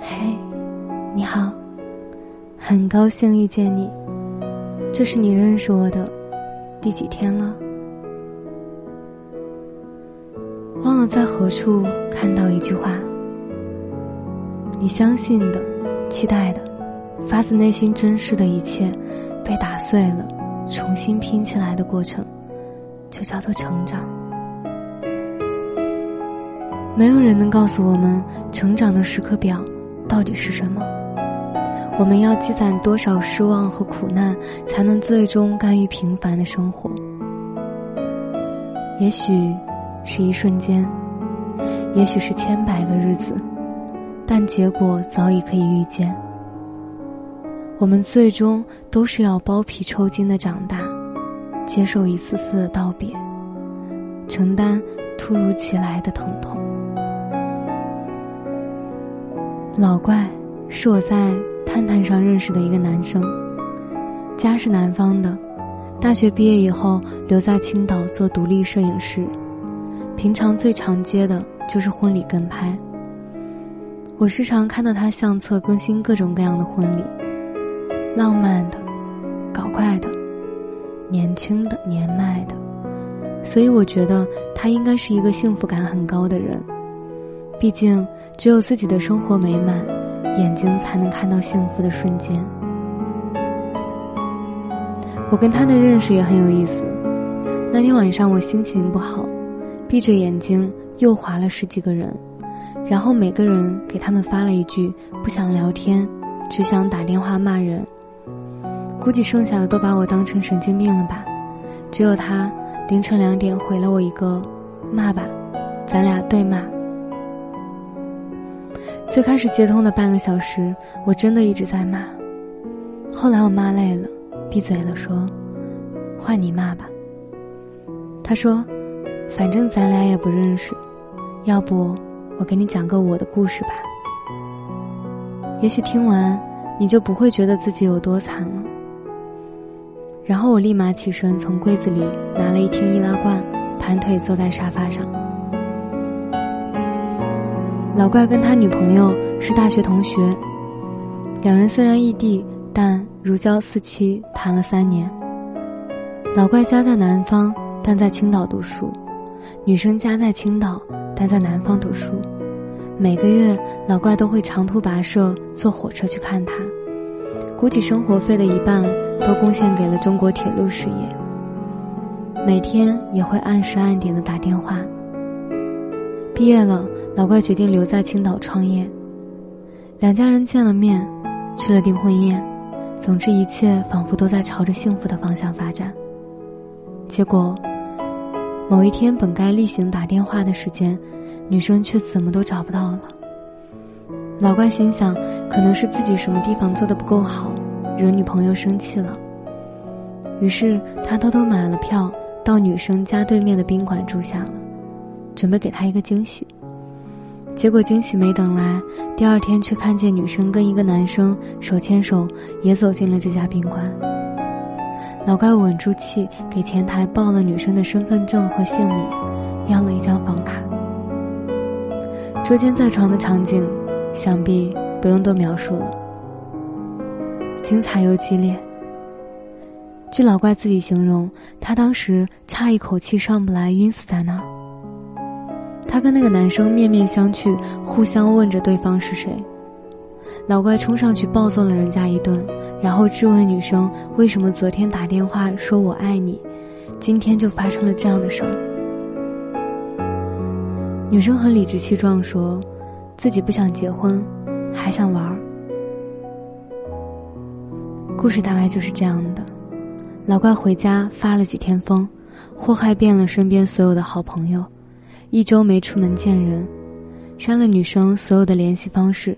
嘿，你好，很高兴遇见你。这是你认识我的第几天了？忘了在何处看到一句话：你相信的、期待的、发自内心珍视的一切，被打碎了，重新拼起来的过程，就叫做成长。没有人能告诉我们成长的时刻表到底是什么。我们要积攒多少失望和苦难，才能最终甘于平凡的生活？也许是一瞬间，也许是千百个日子，但结果早已可以预见。我们最终都是要剥皮抽筋的长大，接受一次次的道别，承担突如其来的疼痛。老怪是我在探探上认识的一个男生，家是南方的，大学毕业以后留在青岛做独立摄影师，平常最常接的就是婚礼跟拍。我时常看到他相册更新各种各样的婚礼，浪漫的、搞怪的、年轻的、年迈的，所以我觉得他应该是一个幸福感很高的人。毕竟，只有自己的生活美满，眼睛才能看到幸福的瞬间。我跟他的认识也很有意思。那天晚上我心情不好，闭着眼睛又划了十几个人，然后每个人给他们发了一句“不想聊天，只想打电话骂人”。估计剩下的都把我当成神经病了吧？只有他凌晨两点回了我一个“骂吧，咱俩对骂”。最开始接通的半个小时，我真的一直在骂。后来我骂累了，闭嘴了，说：“换你骂吧。”他说：“反正咱俩也不认识，要不我给你讲个我的故事吧。也许听完你就不会觉得自己有多惨了。”然后我立马起身，从柜子里拿了一听易拉罐，盘腿坐在沙发上。老怪跟他女朋友是大学同学，两人虽然异地，但如胶似漆，谈了三年。老怪家在南方，但在青岛读书；女生家在青岛，但在南方读书。每个月，老怪都会长途跋涉坐火车去看她，估计生活费的一半都贡献给了中国铁路事业。每天也会按时按点的打电话。毕业了，老怪决定留在青岛创业。两家人见了面，吃了订婚宴，总之一切仿佛都在朝着幸福的方向发展。结果，某一天本该例行打电话的时间，女生却怎么都找不到了。老怪心想，可能是自己什么地方做的不够好，惹女朋友生气了。于是他偷偷买了票，到女生家对面的宾馆住下了。准备给他一个惊喜，结果惊喜没等来，第二天却看见女生跟一个男生手牵手也走进了这家宾馆。老怪稳住气，给前台报了女生的身份证和姓名，要了一张房卡。捉奸在床的场景，想必不用多描述了，精彩又激烈。据老怪自己形容，他当时差一口气上不来，晕死在那儿。他跟那个男生面面相觑，互相问着对方是谁。老怪冲上去暴揍了人家一顿，然后质问女生为什么昨天打电话说我爱你，今天就发生了这样的事儿。女生很理直气壮说，自己不想结婚，还想玩儿。故事大概就是这样的。老怪回家发了几天疯，祸害遍了身边所有的好朋友。一周没出门见人，删了女生所有的联系方式，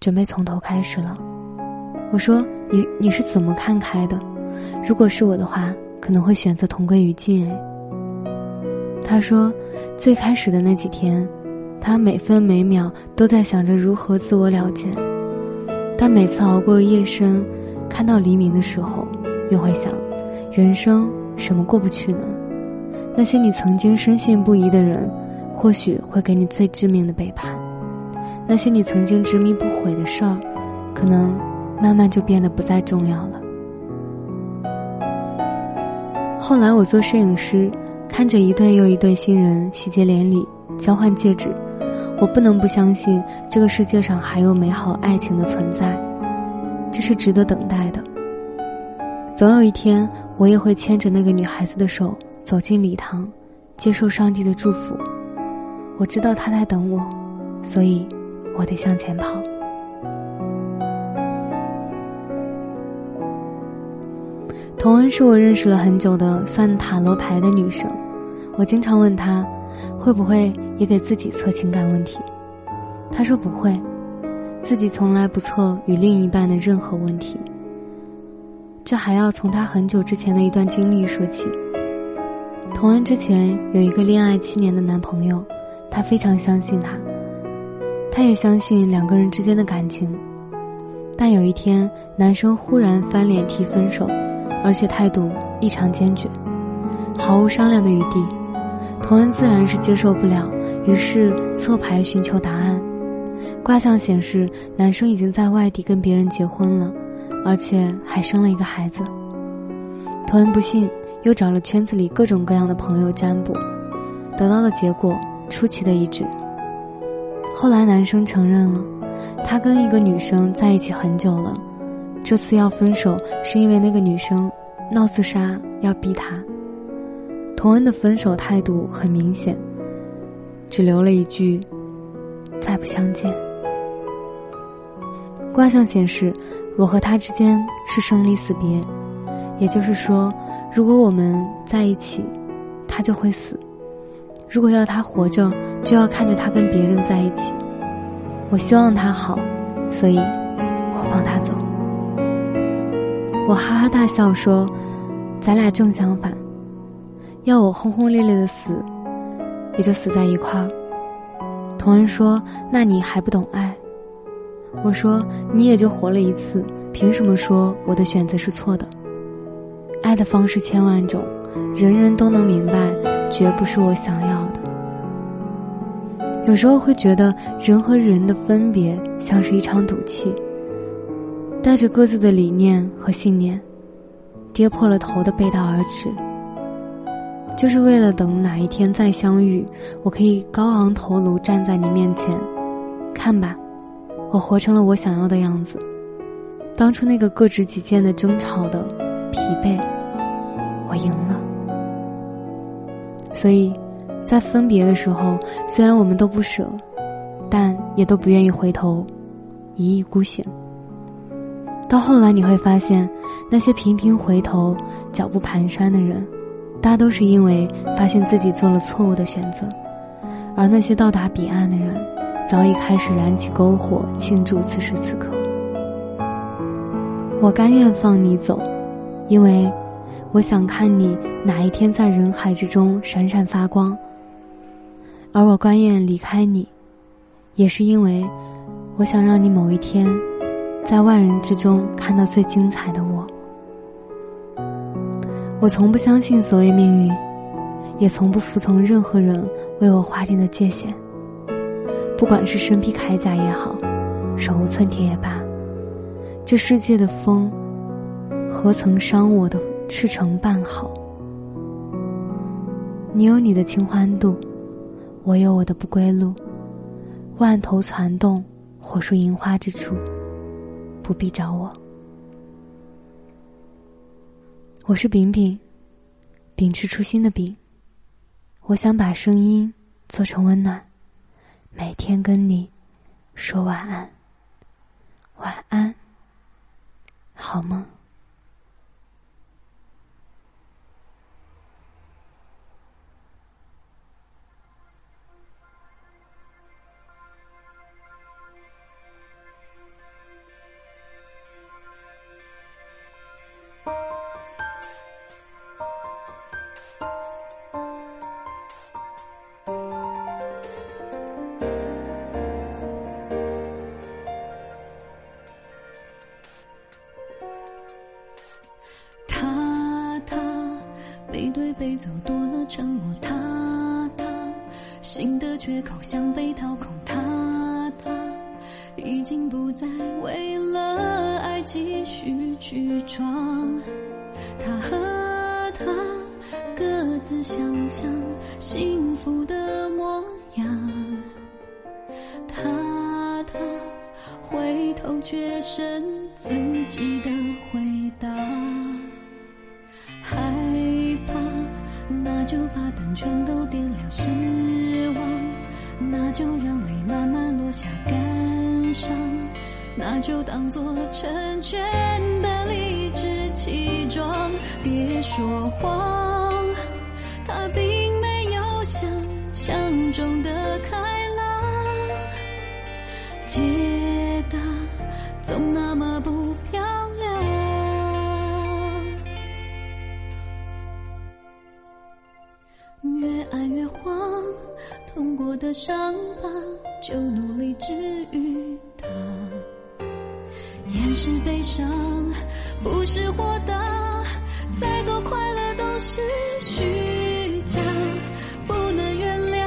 准备从头开始了。我说：“你你是怎么看开的？如果是我的话，可能会选择同归于尽。”哎，他说：“最开始的那几天，他每分每秒都在想着如何自我了结，但每次熬过夜深，看到黎明的时候，又会想：人生什么过不去呢？”那些你曾经深信不疑的人，或许会给你最致命的背叛。那些你曾经执迷不悔的事儿，可能慢慢就变得不再重要了。后来我做摄影师，看着一对又一对新人喜结连理，交换戒指，我不能不相信这个世界上还有美好爱情的存在，这是值得等待的。总有一天，我也会牵着那个女孩子的手走进礼堂，接受上帝的祝福。我知道他在等我，所以。我得向前跑。童恩是我认识了很久的算塔罗牌的女生，我经常问她，会不会也给自己测情感问题？她说不会，自己从来不测与另一半的任何问题。这还要从她很久之前的一段经历说起。童恩之前有一个恋爱七年的男朋友，她非常相信他。他也相信两个人之间的感情，但有一天，男生忽然翻脸提分手，而且态度异常坚决，毫无商量的余地。童恩自然是接受不了，于是侧牌寻求答案。卦象显示，男生已经在外地跟别人结婚了，而且还生了一个孩子。童恩不信，又找了圈子里各种各样的朋友占卜，得到的结果出奇的一致。后来男生承认了，他跟一个女生在一起很久了，这次要分手是因为那个女生闹自杀要逼他。童恩的分手态度很明显，只留了一句“再不相见”。卦象显示，我和他之间是生离死别，也就是说，如果我们在一起，他就会死。如果要他活着，就要看着他跟别人在一起。我希望他好，所以我放他走。我哈哈大笑说：“咱俩正相反，要我轰轰烈烈的死，也就死在一块儿。”同恩说：“那你还不懂爱？”我说：“你也就活了一次，凭什么说我的选择是错的？的方式千万种，人人都能明白。”绝不是我想要的。有时候会觉得人和人的分别像是一场赌气，带着各自的理念和信念，跌破了头的背道而驰，就是为了等哪一天再相遇，我可以高昂头颅站在你面前，看吧，我活成了我想要的样子。当初那个各执己见的争吵的疲惫，我赢了。所以，在分别的时候，虽然我们都不舍，但也都不愿意回头，一意孤行。到后来，你会发现，那些频频回头、脚步蹒跚的人，大都是因为发现自己做了错误的选择；而那些到达彼岸的人，早已开始燃起篝火，庆祝此时此刻。我甘愿放你走，因为。我想看你哪一天在人海之中闪闪发光，而我甘愿离开你，也是因为我想让你某一天，在万人之中看到最精彩的我。我从不相信所谓命运，也从不服从任何人为我划定的界限。不管是身披铠甲也好，手无寸铁也罢，这世界的风，何曾伤我的？赤诚办好，你有你的清欢度，我有我的不归路。万头攒动，火树银花之处，不必找我。我是饼饼，秉持初心的饼。我想把声音做成温暖，每天跟你说晚安，晚安，好梦。背对背走多了沉默，他他心的缺口像被掏空，他他已经不再为了爱继续去闯，他和他各自想象幸福的模样，他他回头却剩那就当作成全的理直气壮，别说谎，他并没有想象中的开朗，解答总那么不漂亮，越爱越慌，痛过的伤疤就努力治愈它。是悲伤不是豁达，再多快乐都是虚假。不能原谅，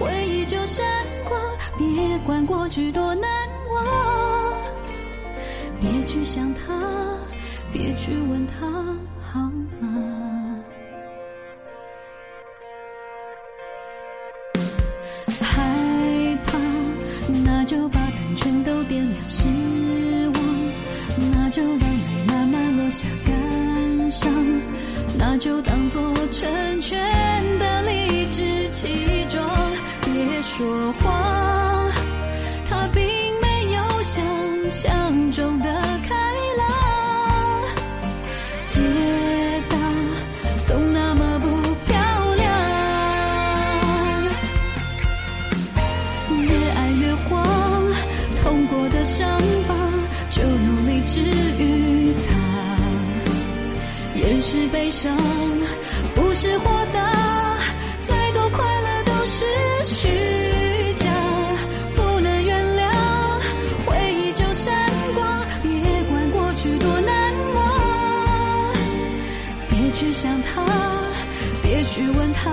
回忆就闪光，别管过去多难忘。别去想他，别去问他那就当是。悲伤不是豁达，再多快乐都是虚假。不能原谅，回忆就闪光，别管过去多难忘。别去想他，别去问他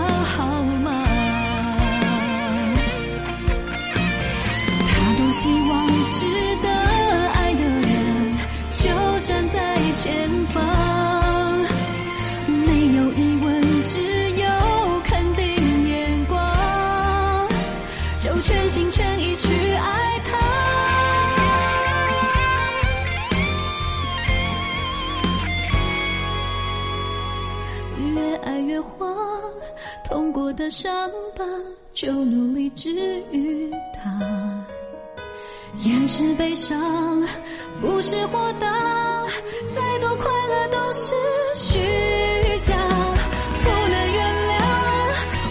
越慌，痛过的伤疤就努力治愈它。掩饰悲伤不是豁达，再多快乐都是虚假。不能原谅，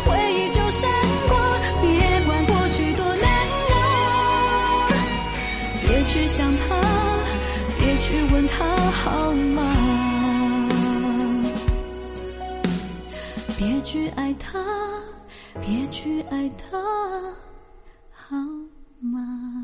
回忆就闪光，别管过去多难忘。别去想他，别去问他好吗？别去爱他，别去爱他，好吗？